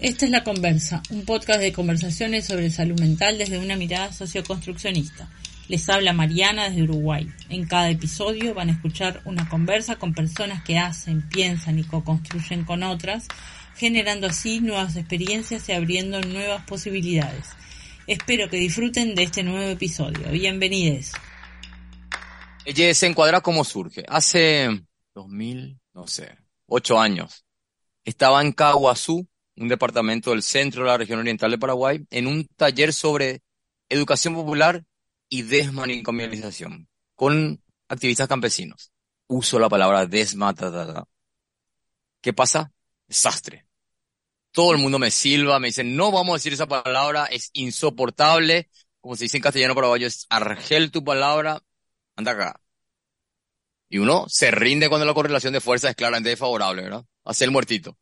Esta es La Conversa, un podcast de conversaciones sobre salud mental desde una mirada socioconstruccionista. Les habla Mariana desde Uruguay. En cada episodio van a escuchar una conversa con personas que hacen, piensan y co-construyen con otras, generando así nuevas experiencias y abriendo nuevas posibilidades. Espero que disfruten de este nuevo episodio. Bienvenidos. Ella se encuadra como surge. Hace 2000, no sé, ocho años. Estaba en un departamento del centro de la región oriental de Paraguay, en un taller sobre educación popular y desmanicomialización con activistas campesinos. Uso la palabra desmatada. ¿Qué pasa? Desastre. Todo el mundo me silba, me dice, no vamos a decir esa palabra, es insoportable. Como se dice en castellano paraguayo, es argel tu palabra, anda acá. Y uno se rinde cuando la correlación de fuerza es claramente desfavorable, ¿verdad? Hace el muertito.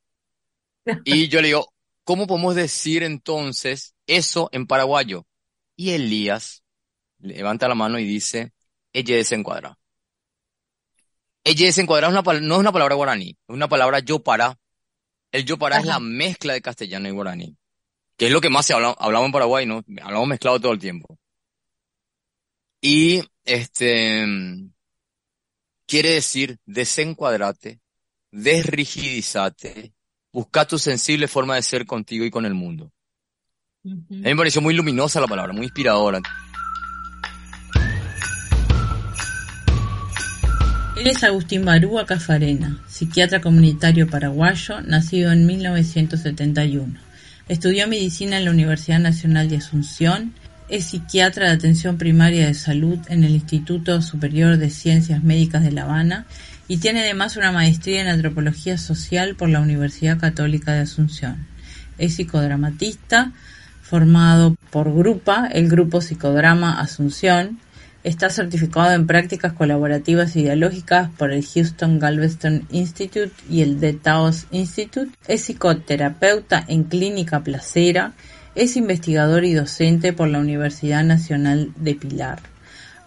Y yo le digo, ¿cómo podemos decir entonces eso en paraguayo? Y Elías levanta la mano y dice, ella desencuadra. Ella desencuadra no es una palabra guaraní, es una palabra yo para. El yo para es la mezcla de castellano y guaraní, que es lo que más se habla, hablamos en Paraguay, ¿no? Hablamos mezclado todo el tiempo. Y este quiere decir desencuadrate, desrigidizate, busca tu sensible forma de ser contigo y con el mundo. A mí me pareció muy luminosa la palabra, muy inspiradora. Él es Agustín Barúa Cafarena, psiquiatra comunitario paraguayo, nacido en 1971. Estudió medicina en la Universidad Nacional de Asunción es psiquiatra de atención primaria de salud en el Instituto Superior de Ciencias Médicas de La Habana y tiene además una maestría en antropología social por la Universidad Católica de Asunción. Es psicodramatista, formado por Grupa, el grupo Psicodrama Asunción. Está certificado en prácticas colaborativas y dialógicas por el Houston Galveston Institute y el The Taos Institute. Es psicoterapeuta en clínica placera es investigador y docente por la Universidad Nacional de Pilar.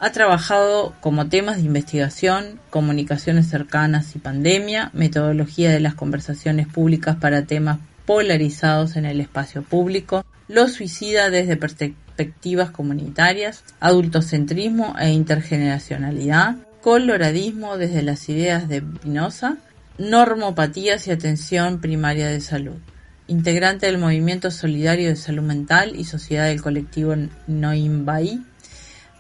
Ha trabajado como temas de investigación, comunicaciones cercanas y pandemia, metodología de las conversaciones públicas para temas polarizados en el espacio público, lo suicida desde perspectivas comunitarias, adultocentrismo e intergeneracionalidad, coloradismo desde las ideas de Pinoza, normopatías y atención primaria de salud integrante del Movimiento Solidario de Salud Mental y Sociedad del Colectivo Noimbaí,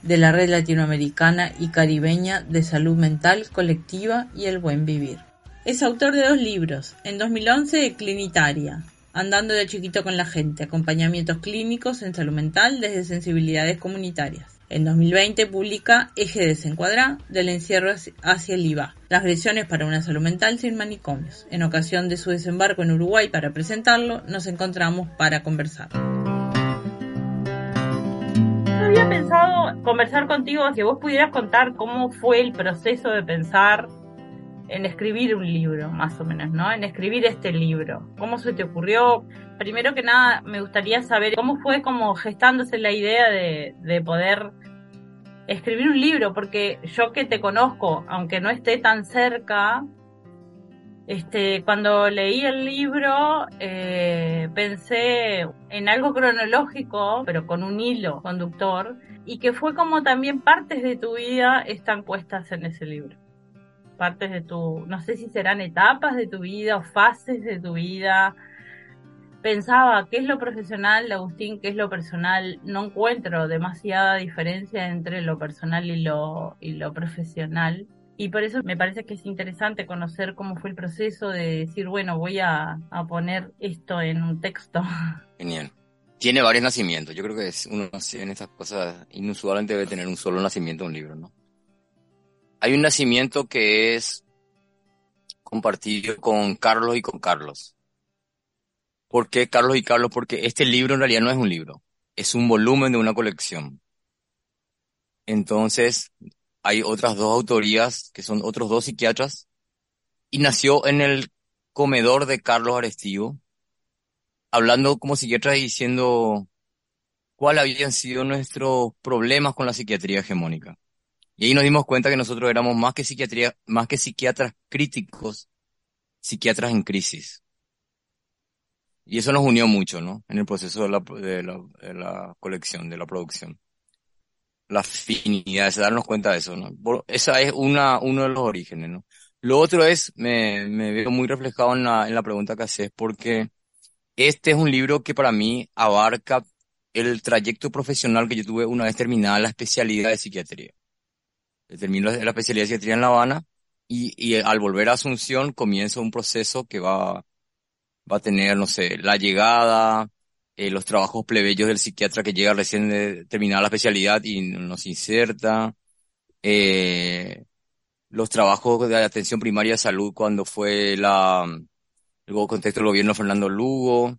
de la Red Latinoamericana y Caribeña de Salud Mental Colectiva y el Buen Vivir. Es autor de dos libros, en 2011 Clinitaria, Andando de chiquito con la gente, acompañamientos clínicos en salud mental desde sensibilidades comunitarias. En 2020 publica Eje Desencuadrá, del encierro hacia el IVA, las lesiones para una salud mental sin manicomios. En ocasión de su desembarco en Uruguay para presentarlo, nos encontramos para conversar. Había pensado conversar contigo, que vos pudieras contar cómo fue el proceso de pensar en escribir un libro, más o menos, ¿no? En escribir este libro. ¿Cómo se te ocurrió? Primero que nada, me gustaría saber cómo fue como gestándose la idea de, de poder escribir un libro, porque yo que te conozco, aunque no esté tan cerca, este, cuando leí el libro eh, pensé en algo cronológico, pero con un hilo conductor, y que fue como también partes de tu vida están puestas en ese libro partes de tu, no sé si serán etapas de tu vida o fases de tu vida. Pensaba, ¿qué es lo profesional, Agustín? ¿Qué es lo personal? No encuentro demasiada diferencia entre lo personal y lo, y lo profesional. Y por eso me parece que es interesante conocer cómo fue el proceso de decir, bueno, voy a, poner esto en un texto. Genial. Tiene varios nacimientos. Yo creo que es uno en estas cosas inusualmente debe tener un solo nacimiento un libro, ¿no? hay un nacimiento que es compartido con Carlos y con Carlos. ¿Por qué Carlos y Carlos? Porque este libro en realidad no es un libro, es un volumen de una colección. Entonces, hay otras dos autorías, que son otros dos psiquiatras, y nació en el comedor de Carlos Arestivo, hablando como psiquiatra y diciendo cuáles habían sido nuestros problemas con la psiquiatría hegemónica. Y ahí nos dimos cuenta que nosotros éramos más que psiquiatría, más que psiquiatras críticos, psiquiatras en crisis. Y eso nos unió mucho, ¿no? En el proceso de la, de la, de la colección, de la producción. La afinidad, de darnos cuenta de eso, ¿no? Esa es una, uno de los orígenes, ¿no? Lo otro es, me, me veo muy reflejado en la, en la pregunta que haces, porque este es un libro que para mí abarca el trayecto profesional que yo tuve una vez terminada la especialidad de psiquiatría. Termino la especialidad de psiquiatría en La Habana y, y al volver a Asunción comienza un proceso que va, va a tener, no sé, la llegada, eh, los trabajos plebeyos del psiquiatra que llega recién de terminada la especialidad y nos inserta, eh, los trabajos de atención primaria de salud cuando fue la, el contexto del gobierno Fernando Lugo,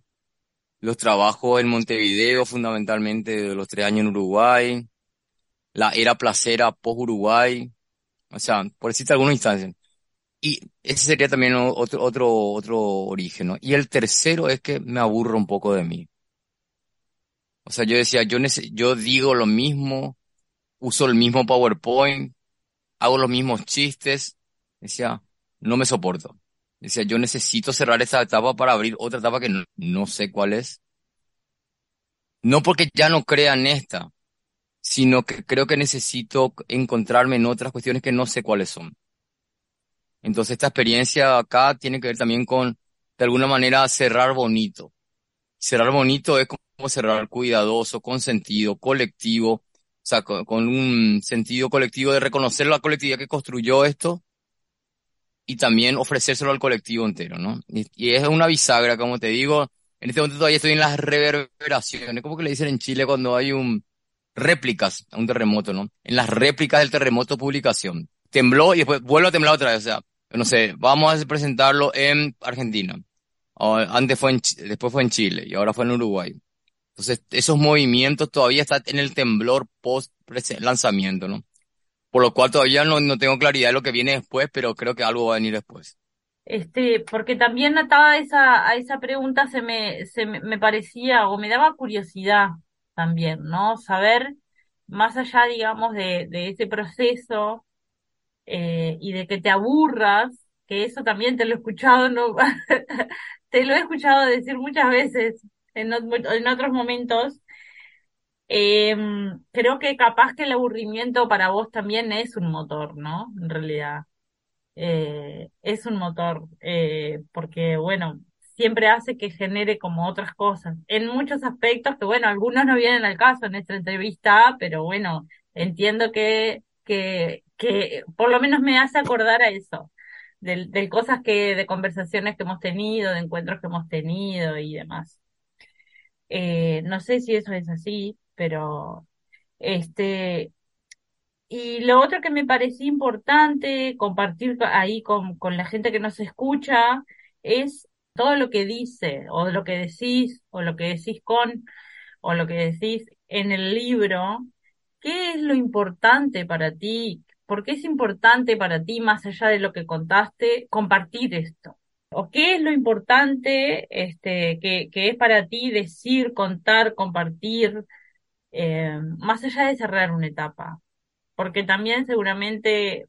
los trabajos en Montevideo, fundamentalmente de los tres años en Uruguay, la era placera post-Uruguay, o sea, por decirte alguna instancia. Y ese sería también otro, otro, otro origen, ¿no? Y el tercero es que me aburro un poco de mí. O sea, yo decía, yo, yo digo lo mismo, uso el mismo PowerPoint, hago los mismos chistes. Decía, no me soporto. Decía, yo necesito cerrar esta etapa para abrir otra etapa que no, sé cuál es. No porque ya no crea en esta, sino que creo que necesito encontrarme en otras cuestiones que no sé cuáles son. Entonces esta experiencia acá tiene que ver también con, de alguna manera, cerrar bonito. Cerrar bonito es como cerrar cuidadoso, con sentido, colectivo, o sea, con, un sentido colectivo de reconocer la colectividad que construyó esto y también ofrecérselo al colectivo entero, ¿no? Y, y, es una bisagra, como te digo, en este momento todavía estoy en las reverberaciones, como que le dicen en Chile cuando hay un réplicas a un terremoto, ¿no? En las réplicas del terremoto publicación. Tembló y después vuelve a temblar otra vez, o sea, no sé, vamos a presentarlo en Argentina. Antes fue en, después fue en Chile y ahora fue en Uruguay. Entonces, esos movimientos todavía están en el temblor post lanzamiento, ¿no? Por lo cual todavía no, no tengo claridad de lo que viene después, pero creo que algo va a venir después. Este, porque también ataba esa, a esa pregunta se me, se me parecía o me daba curiosidad también, ¿no? Saber más allá, digamos, de, de ese proceso eh, y de que te aburras, que eso también te lo he escuchado, no, te lo he escuchado decir muchas veces en, otros momentos. Eh, creo que capaz que el aburrimiento para vos también es un motor, ¿no? En realidad. Eh, es un motor, eh, porque bueno, siempre hace que genere como otras cosas, en muchos aspectos que bueno, algunos no vienen al caso en esta entrevista, pero bueno, entiendo que, que por lo menos me hace acordar a eso, de, cosas que, de conversaciones que hemos tenido, de encuentros que hemos tenido y demás. Eh, no sé si eso es así, pero este, y lo otro que me parecía importante compartir ahí con, con la gente que nos escucha es todo lo que dice, o lo que decís, o lo que decís con, o lo que decís en el libro, ¿qué es lo importante para ti? ¿Por qué es importante para ti, más allá de lo que contaste, compartir esto? ¿O qué es lo importante este, que, que es para ti decir, contar, compartir, eh, más allá de cerrar una etapa? Porque también seguramente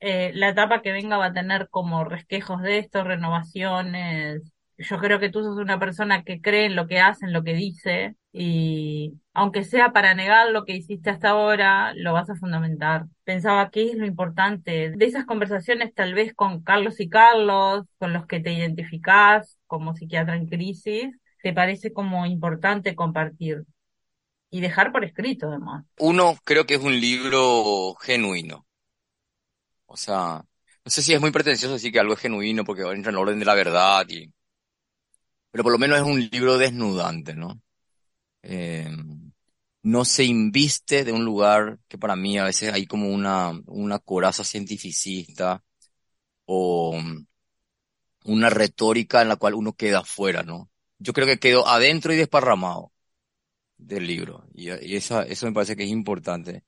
eh, la etapa que venga va a tener como resquejos de esto, renovaciones. Yo creo que tú sos una persona que cree en lo que hace, en lo que dice, y aunque sea para negar lo que hiciste hasta ahora, lo vas a fundamentar. Pensaba qué es lo importante de esas conversaciones tal vez con Carlos y Carlos, con los que te identificás como psiquiatra en crisis, te parece como importante compartir y dejar por escrito además. Uno, creo que es un libro genuino. O sea, no sé si es muy pretencioso decir que algo es genuino porque entra en orden de la verdad y... Pero por lo menos es un libro desnudante, ¿no? Eh, no se inviste de un lugar que para mí a veces hay como una, una coraza cientificista o una retórica en la cual uno queda afuera, ¿no? Yo creo que quedó adentro y desparramado del libro. Y, y eso, eso me parece que es importante.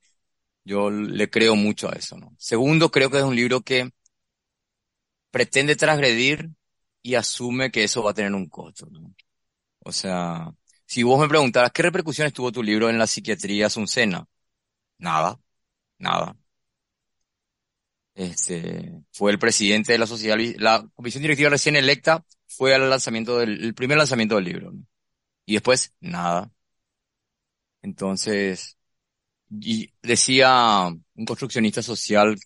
Yo le creo mucho a eso, ¿no? Segundo, creo que es un libro que pretende transgredir y asume que eso va a tener un costo, ¿no? O sea, si vos me preguntaras, ¿qué repercusiones tuvo tu libro en la psiquiatría suncena? Nada, nada. Este, fue el presidente de la sociedad, la comisión directiva recién electa fue al lanzamiento del, el primer lanzamiento del libro. Y después, nada. Entonces, y decía un construccionista social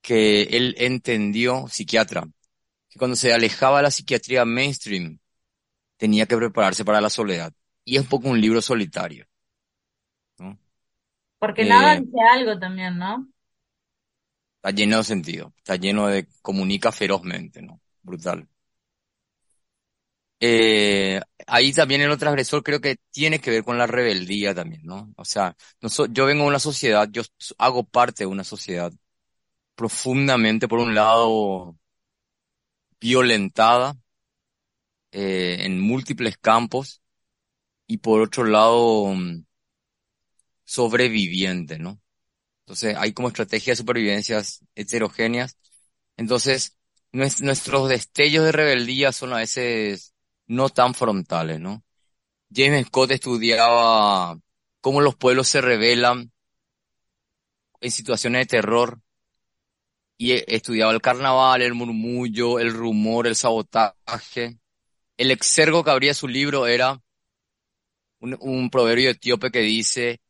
que él entendió, psiquiatra, que cuando se alejaba de la psiquiatría mainstream, tenía que prepararse para la soledad. Y es un poco un libro solitario. ¿no? Porque nada dice algo también, ¿no? Está lleno de sentido, está lleno de, comunica ferozmente, ¿no? Brutal. Eh, ahí también el otro agresor creo que tiene que ver con la rebeldía también, ¿no? O sea, no yo vengo de una sociedad, yo hago parte de una sociedad profundamente, por un lado, violentada eh, en múltiples campos y por otro lado, mm, sobreviviente, ¿no? Entonces hay como estrategias de supervivencias heterogéneas. Entonces, nuestros destellos de rebeldía son a veces no tan frontales, ¿no? James Scott estudiaba cómo los pueblos se rebelan en situaciones de terror y e, estudiaba el carnaval, el murmullo, el rumor, el sabotaje. El exergo que abría su libro era un, un proverbio etíope que dice,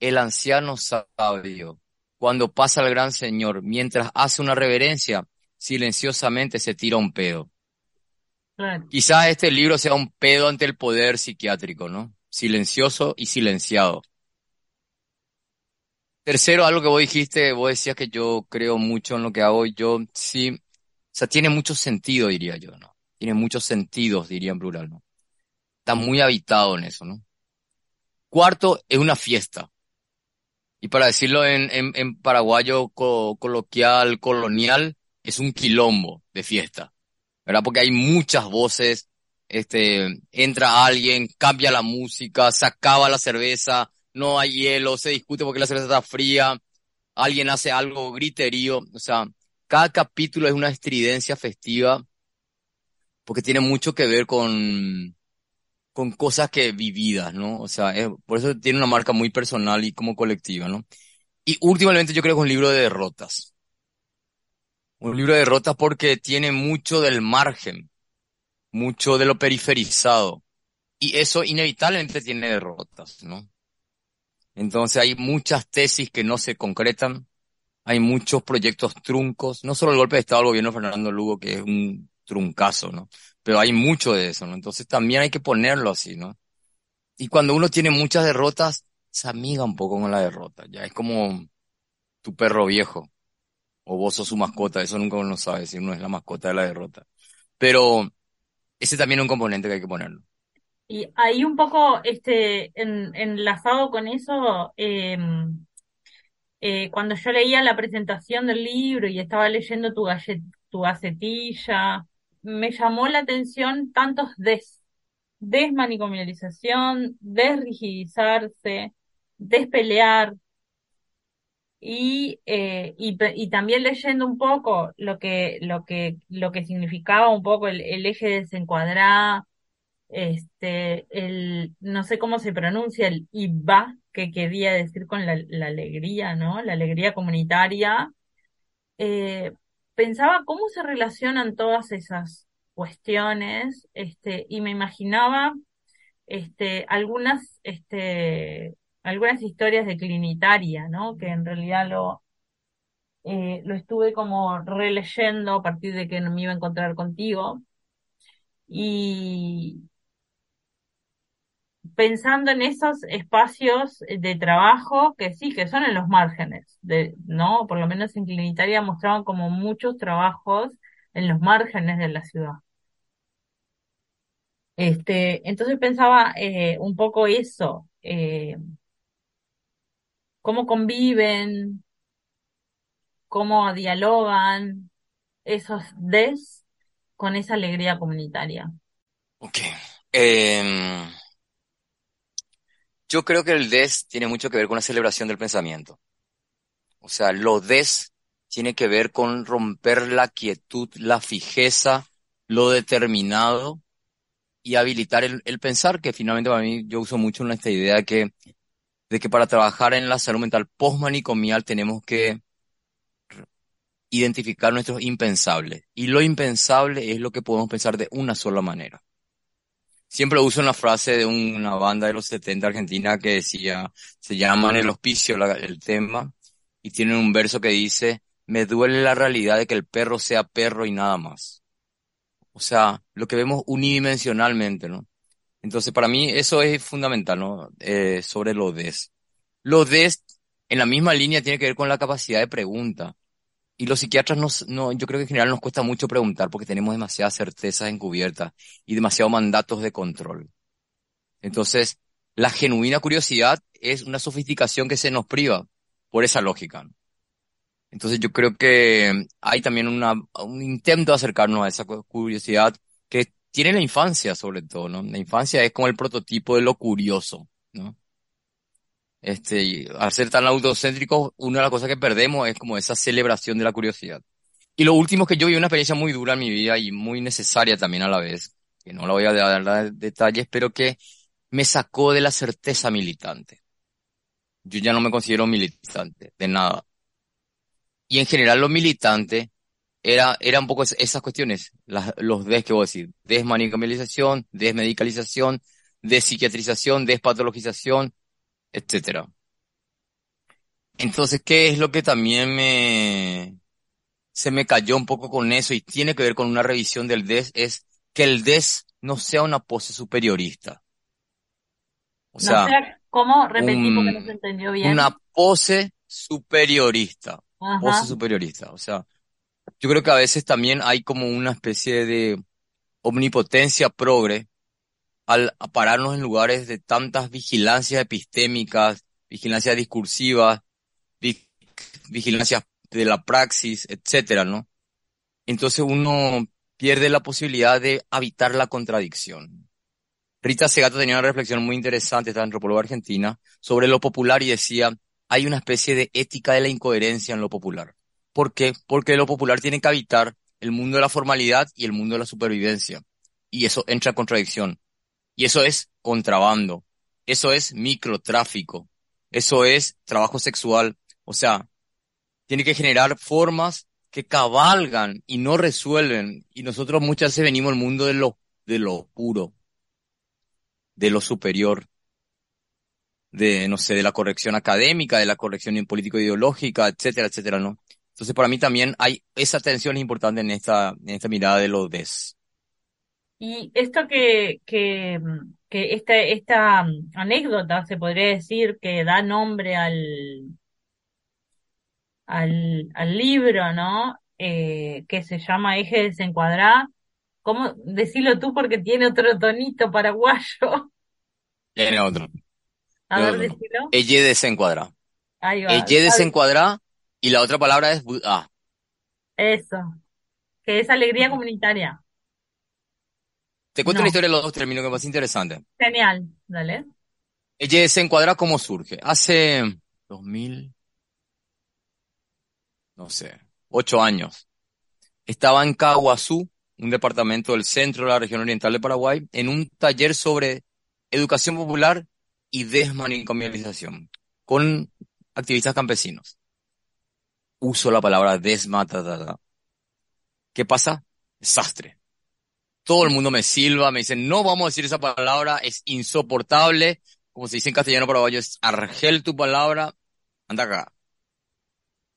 el anciano sabio, cuando pasa el gran señor, mientras hace una reverencia, silenciosamente se tira un pedo. Quizás este libro sea un pedo ante el poder psiquiátrico, ¿no? Silencioso y silenciado. Tercero, algo que vos dijiste, vos decías que yo creo mucho en lo que hago, yo sí, o sea, tiene mucho sentido, diría yo, ¿no? Tiene muchos sentidos, diría en plural, ¿no? Está muy habitado en eso, ¿no? Cuarto, es una fiesta. Y para decirlo en, en, paraguayo coloquial, colonial, es un quilombo de fiesta. ¿verdad? Porque hay muchas voces, este, entra alguien, cambia la música, se acaba la cerveza, no hay hielo, se discute porque la cerveza está fría, alguien hace algo griterío, o sea, cada capítulo es una estridencia festiva porque tiene mucho que ver con, con cosas que vividas, ¿no? O sea, por eso tiene una marca muy personal y como colectiva, ¿no? Y últimamente yo creo que es un libro de derrotas. Un libro de derrotas porque tiene mucho del margen, mucho de lo periferizado. Y eso inevitablemente tiene derrotas, ¿no? Entonces hay muchas tesis que no se concretan, hay muchos proyectos truncos, no solo el golpe de Estado del gobierno Fernando Lugo, que es un truncazo, ¿no? Pero hay mucho de eso, ¿no? Entonces también hay que ponerlo así, ¿no? Y cuando uno tiene muchas derrotas, se amiga un poco con la derrota, ya es como tu perro viejo o vos sos su mascota, eso nunca uno sabe si uno es la mascota de la derrota. Pero ese también es un componente que hay que ponerlo. Y ahí un poco, este, en, enlazado con eso, em, eh, cuando yo leía la presentación del libro y estaba leyendo tu, gallet, tu gacetilla, me llamó la atención tantos des, desrigidizarse, despelear, y, eh, y, también leyendo un poco lo que, lo que, lo que significaba un poco el, eje desencuadrado, este, el, no sé cómo se pronuncia, el IBA, que quería decir con la, la alegría, ¿no? La alegría comunitaria. Eh, pensaba cómo se relacionan todas esas cuestiones, este, y me imaginaba, este, algunas, este, algunas historias de clinitaria, ¿no? Que en realidad lo, eh, lo estuve como releyendo a partir de que me iba a encontrar contigo. Y pensando en esos espacios de trabajo que sí, que son en los márgenes, de, ¿no? Por lo menos en Clinitaria mostraban como muchos trabajos en los márgenes de la ciudad. Este, entonces pensaba eh, un poco eso, eh, cómo conviven, cómo dialogan esos des con esa alegría comunitaria. Ok. Em, yo creo que el des tiene mucho que ver con la celebración del pensamiento. O sea, lo des tiene que ver con romper la quietud, la fijeza, lo determinado y habilitar el, pensar, que finalmente para mí yo uso mucho en esta idea de que para trabajar en la salud mental postmanicomial tenemos que identificar nuestros impensables. Y lo impensable es lo que podemos pensar de una sola manera. Siempre uso una frase de una banda de los 70 argentina que decía, se llama en el hospicio el tema, y tienen un verso que dice, me duele la realidad de que el perro sea perro y nada más. O sea, lo que vemos unidimensionalmente, ¿no? Entonces, para mí eso es fundamental, ¿no? Eh, sobre lo des. Lo des, en la misma línea, tiene que ver con la capacidad de pregunta. Y los psiquiatras nos, no, yo creo que en general nos cuesta mucho preguntar porque tenemos demasiadas certezas encubiertas y demasiados mandatos de control. Entonces, la genuina curiosidad es una sofisticación que se nos priva por esa lógica. Entonces yo creo que hay también una, un intento de acercarnos a esa curiosidad que tiene la infancia sobre todo, ¿no? La infancia es como el prototipo de lo curioso, ¿no? Este, al ser tan autocéntrico, una de las cosas que perdemos es como esa celebración de la curiosidad. Y lo último que yo viví una experiencia muy dura en mi vida y muy necesaria también a la vez, que no la voy a dar detalles, pero que me sacó de la certeza militante. Yo ya no me considero militante, de nada. Y en general lo militante era, era un poco esas cuestiones, los des que voy a decir, desmanicalización, desmedicalización, despsiquiatrización, despatologización, etcétera. Entonces, ¿qué es lo que también me, se me cayó un poco con eso y tiene que ver con una revisión del DES? Es que el DES no sea una pose superiorista. O sea, ¿cómo? Repetí porque no se entendió bien. Una pose superiorista. Pose superiorista. O sea, yo creo que a veces también hay como una especie de omnipotencia progre al pararnos en lugares de tantas vigilancias epistémicas, vigilancias discursivas, vigilancias de la praxis, etcétera, ¿no? Entonces uno pierde la posibilidad de habitar la contradicción. Rita Segato tenía una reflexión muy interesante, esta antropóloga argentina, sobre lo popular y decía, hay una especie de ética de la incoherencia en lo popular. ¿Por qué? Porque lo popular tiene que habitar el mundo de la formalidad y el mundo de la supervivencia. Y eso entra en contradicción. Y eso es contrabando. Eso es microtráfico. Eso es trabajo sexual. O sea, tiene que generar formas que cabalgan y no resuelven. Y nosotros muchas veces venimos al mundo de lo, de lo puro, de lo superior, de, no sé, de la corrección académica, de la corrección político-ideológica, etcétera, etcétera, ¿no? Entonces, para mí también hay esa tensión importante en esta, en esta mirada de lo des. Y esto que, que, que esta, esta anécdota se podría decir que da nombre al, al, al libro, ¿no? Eh, que se llama Eje desencuadrá. ¿Cómo decirlo tú porque tiene otro tonito paraguayo? Tiene otro. A ver, decilo. Eje desencuadrá. Ahí va. Eje desencuadrá y la otra palabra es ah. Eso. Que es alegría comunitaria. Te cuento una historia de los dos términos que me parece interesante. Genial, dale. Ella se encuadra cómo surge. Hace 2000, no sé, ocho años. Estaba en Caguazú, un departamento del centro de la región oriental de Paraguay, en un taller sobre educación popular y desmanicomialización con activistas campesinos. Uso la palabra desmatada. ¿Qué pasa? Desastre todo el mundo me silba, me dicen, no vamos a decir esa palabra, es insoportable, como se dice en castellano paraguayo, es argel tu palabra, anda acá.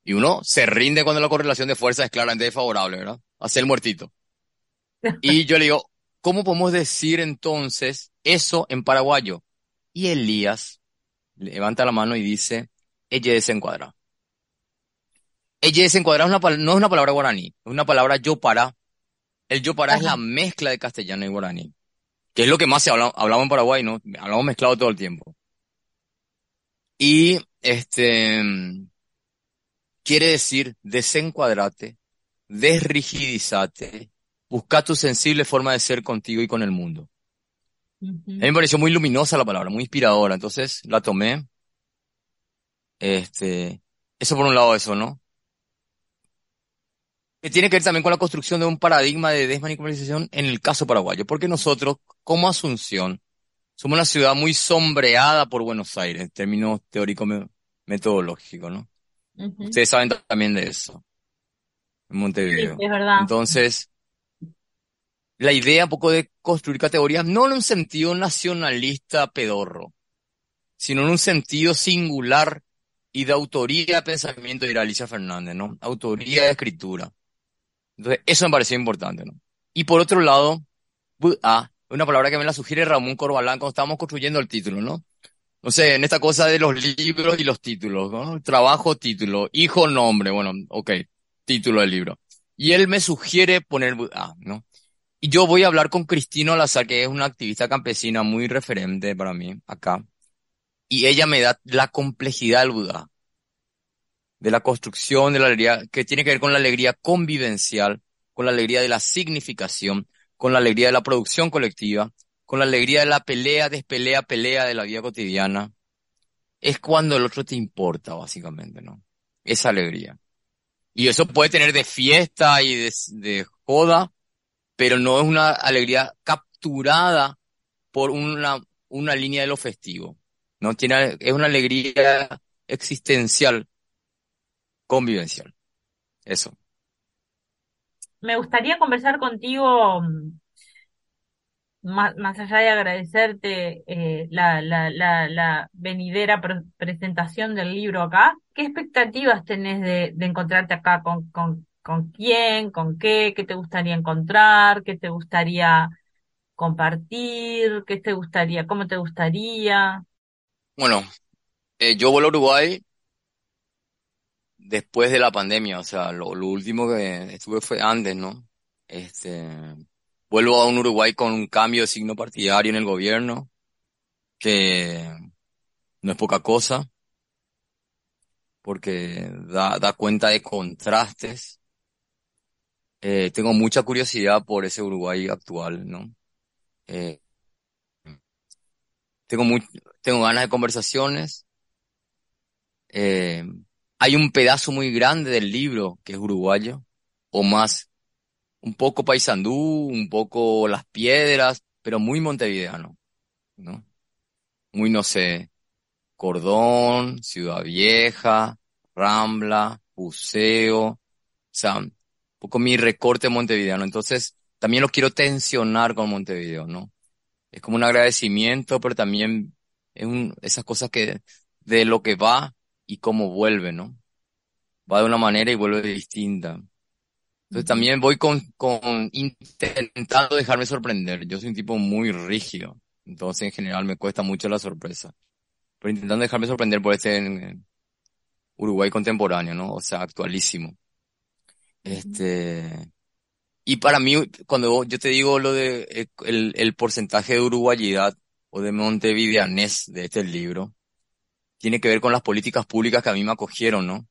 Y uno se rinde cuando la correlación de fuerza es claramente desfavorable, ¿verdad? Hace el muertito. Y yo le digo, ¿cómo podemos decir entonces eso en paraguayo? Y Elías levanta la mano y dice, ella desencuadra. Ella desencuadra no es una palabra guaraní, es una palabra yo para, el yopará es la mezcla de castellano y guaraní, que es lo que más se habla, hablamos en Paraguay, ¿no? Hablamos mezclado todo el tiempo. Y este quiere decir desencuadrate, desrigidizate, busca tu sensible forma de ser contigo y con el mundo. A mí me pareció muy luminosa la palabra, muy inspiradora, entonces la tomé. Este, eso por un lado eso, ¿no? Que tiene que ver también con la construcción de un paradigma de desmanipulación en el caso paraguayo, porque nosotros, como Asunción, somos una ciudad muy sombreada por Buenos Aires, en términos teóricos metodológicos, ¿no? Ustedes saben también de eso. en Montevideo. Sí, es verdad. Entonces, la idea un poco de construir categorías, no en un sentido nacionalista pedorro, sino en un sentido singular y de autoría de pensamiento de Alicia Fernández, ¿no? Autoría de escritura. Entonces, eso me pareció importante, ¿no? Y por otro lado, ah, una palabra que me la sugiere Ramón Corbalán cuando estábamos construyendo el título, ¿no? No sé, en esta cosa de los libros y los títulos, ¿no? Trabajo, título, hijo, nombre, bueno, ok, título del libro. Y él me sugiere poner, ah, ¿no? Y yo voy a hablar con Cristino Lazar, que es una activista campesina muy referente para mí acá. Y ella me da la complejidad del Buda, de la construcción de la alegría, que tiene que ver con la alegría convivencial, con la alegría de la significación, con la alegría de la producción colectiva, con la alegría de la pelea, despelea, pelea de la vida cotidiana. Es cuando el otro te importa, básicamente, ¿no? Esa alegría. Y eso puede tener de fiesta y de, de joda, pero no es una alegría capturada por una, una línea de lo festivo. ¿no? Tiene, es una alegría existencial, convivencial. Eso. Me gustaría conversar contigo, mm, más, más allá de agradecerte eh, la, la, la, la venidera presentación del libro acá. ¿Qué expectativas tenés de, de encontrarte acá con, con, con quién, con qué, qué te gustaría encontrar, qué te gustaría compartir, qué te gustaría, cómo te gustaría. Bueno, eh, yo vuelo a Uruguay después de la pandemia, o sea, lo, último que estuve fue antes, ¿no? Este, vuelvo a un Uruguay con un cambio de signo partidario en el gobierno, que no es poca cosa, porque da, da cuenta de contrastes eh, tengo mucha curiosidad por ese Uruguay actual, ¿no? Eh, tengo muy, tengo ganas de conversaciones. Eh, hay un pedazo muy grande del libro que es uruguayo, o más, un poco paisandú, un poco las piedras, pero muy montevideano, ¿no? Muy, no sé, Cordón, Ciudad Vieja, Rambla, Buceo, o sea, poco mi recorte montevideano. Entonces, también lo quiero tensionar con Montevideo, ¿no? Es como un agradecimiento, pero también es un, esas cosas que, de lo que va y cómo vuelve, ¿no? Va de una manera y vuelve de distinta. Entonces también voy con, con intentando dejarme sorprender. Yo soy un tipo muy rígido. Entonces en general me cuesta mucho la sorpresa. Pero intentando dejarme sorprender por este Uruguay contemporáneo, ¿no? O sea, actualísimo. Este, y para mí, cuando yo te digo lo de eh, el, el porcentaje de uruguayidad o de montevideanés de este libro, tiene que ver con las políticas públicas que a mí me acogieron, ¿no?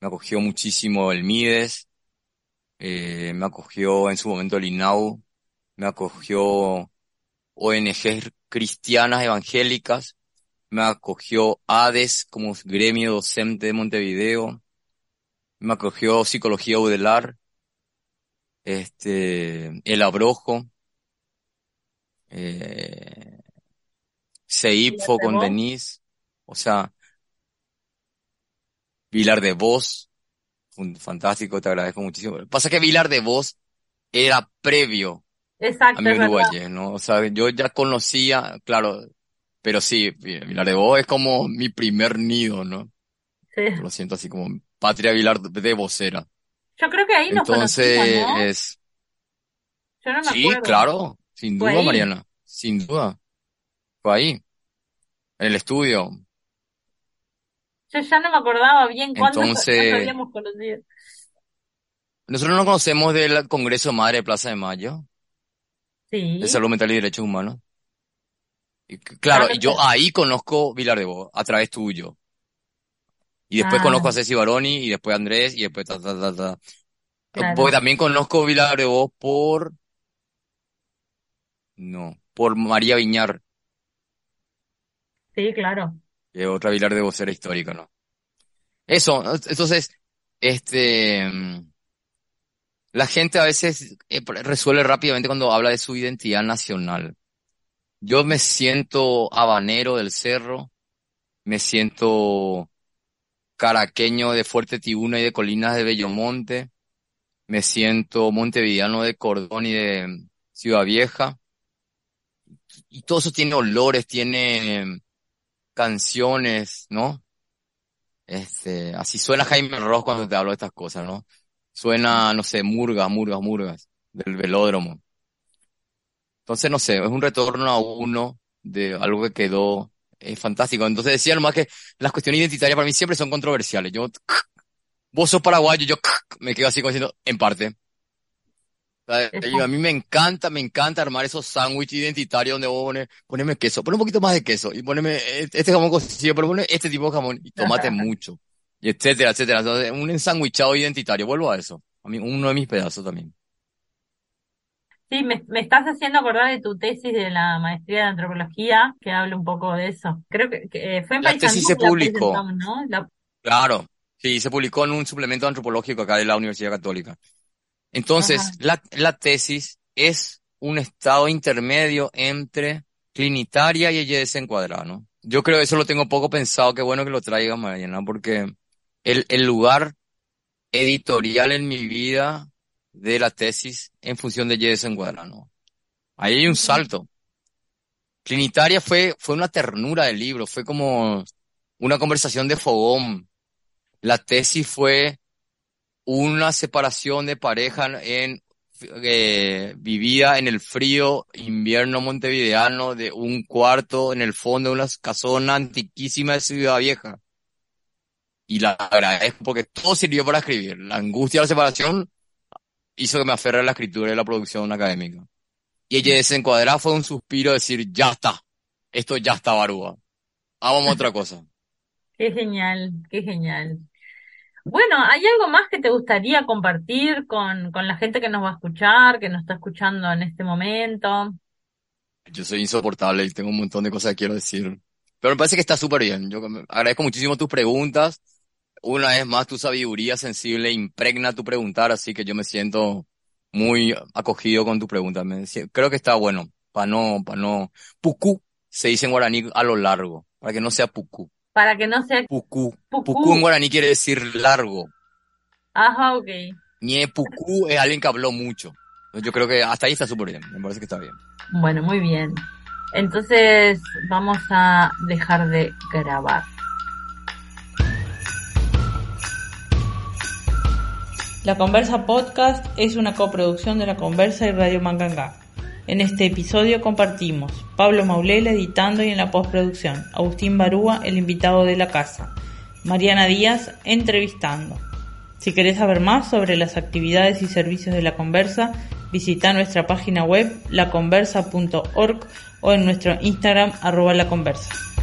Me acogió muchísimo el Mides, eh, me acogió en su momento el INAU, me acogió ONGs cristianas evangélicas, me acogió ADES como gremio docente de Montevideo, me acogió Psicología Udelar, este, El Abrojo, eh, Seipfo con Denise, o sea, Vilar de Voz, fantástico, te agradezco muchísimo. Pasa que Vilar de Voz era previo Exacto, a mi uruguayo, ¿no? O sea, yo ya conocía, claro, pero sí, Vilar de Voz es como mi primer nido, ¿no? Sí. Lo siento así como Patria Vilar de vocera. Yo creo que ahí nos Entonces conocimos, ¿no? es, Yo no me sí, acuerdo. claro, sin duda. Mariana, sin duda. Fue ahí, en el estudio. Yo ya no me acordaba bien cuándo nos Entonces, habíamos conocido. nosotros nos conocemos del Congreso Madre de Plaza de Mayo, de Sí. Salud Mental y Derechos Humanos. Y Ah, claro, y yo ahí conozco Vilar de Voz, a través tuyo. Y después Ah, conozco a Ceci Baroni, y después a Andrés, y después ta, ta, ta, ta. Porque también conozco Vilar de Voz por, no, por María Viñar, Sí, claro. Otra Vilar de Vocera histórica, ¿no? Eso, entonces, este, mm, la gente a veces eh, resuelve rápidamente cuando habla de su identidad nacional. Yo me siento habanero del cerro, me siento caraqueño de Fuerte Tibuna y de Colinas de Bellomonte, me siento montevideano de Cordón y de Ciudad Vieja. Y todo eso tiene olores, tiene canciones, ¿no? Este, así suena Jaime Ross cuando te hablo de estas cosas, ¿no? Suena, no sé, murgas, murgas, murgas, del velódromo. Entonces, no sé, es un retorno a uno de algo que quedó, es fantástico. Entonces decía nomás que las cuestiones identitarias para mí siempre son controversiales. Yo, vos sos paraguayo, yo me quedo así como diciendo, en parte. A mí me encanta, me encanta armar esos sándwiches identitarios donde vos pones, poneme queso, pon un poquito más de queso y poneme este jamón cocido, pero poneme este tipo de jamón y tomate mucho, y etcétera, etcétera. Entonces, un ensanguichado identitario, vuelvo a eso. A mí, uno de mis pedazos también. Sí, me, me, estás haciendo acordar de tu tesis de la maestría de antropología, que habla un poco de eso. Creo que, eh, fue en La tesis se publicó. Claro, Sí, se publicó en un suplemento antropológico acá de la Universidad Católica. Entonces, la, la, tesis es un estado intermedio entre clinitaria y ella desencuadrada, ¿no? Yo creo que eso lo tengo poco pensado, qué bueno que lo traiga Mariana, porque el, el lugar editorial en mi vida de la tesis en función de ella desencuadrada, ¿no? Ahí hay un salto. Clinitaria fue, fue una ternura del libro, fue como una conversación de fogón, la tesis fue una separación de pareja en eh, vivida en el frío invierno montevideano de un cuarto en el fondo de una casona antiquísima de Ciudad Vieja. Y la agradezco porque todo sirvió para escribir. La angustia de la separación hizo que me aferre a la escritura y la producción académica. Y ella desencuadrada fue un suspiro de decir, ya está, esto ya está barúa. Hagamos otra cosa. Qué genial, qué genial. Bueno, ¿hay algo más que te gustaría compartir con, con la gente que nos va a escuchar, que nos está escuchando en este momento? Yo soy insoportable y tengo un montón de cosas que quiero decir. Pero me parece que está súper bien. Yo agradezco muchísimo tus preguntas. Una vez más, tu sabiduría sensible impregna tu preguntar, así que yo me siento muy acogido con tu pregunta. Me, creo que está bueno, para no, para no. Pucú se dice en guaraní a lo largo, para que no sea pucú para que no sea... Pucú. Pucú, en guaraní quiere decir largo. Ajá, ok. Ñe Pucú es alguien que habló mucho. Yo creo que hasta ahí está súper bien. Me parece que está bien. Bueno, muy bien. Entonces vamos a dejar de grabar. La Conversa Podcast es una coproducción de La Conversa y Radio Mangangá. En este episodio compartimos Pablo Maulela editando y en la postproducción, Agustín Barúa, el invitado de la casa, Mariana Díaz entrevistando. Si querés saber más sobre las actividades y servicios de La Conversa, visita nuestra página web laconversa.org o en nuestro Instagram arroba laconversa.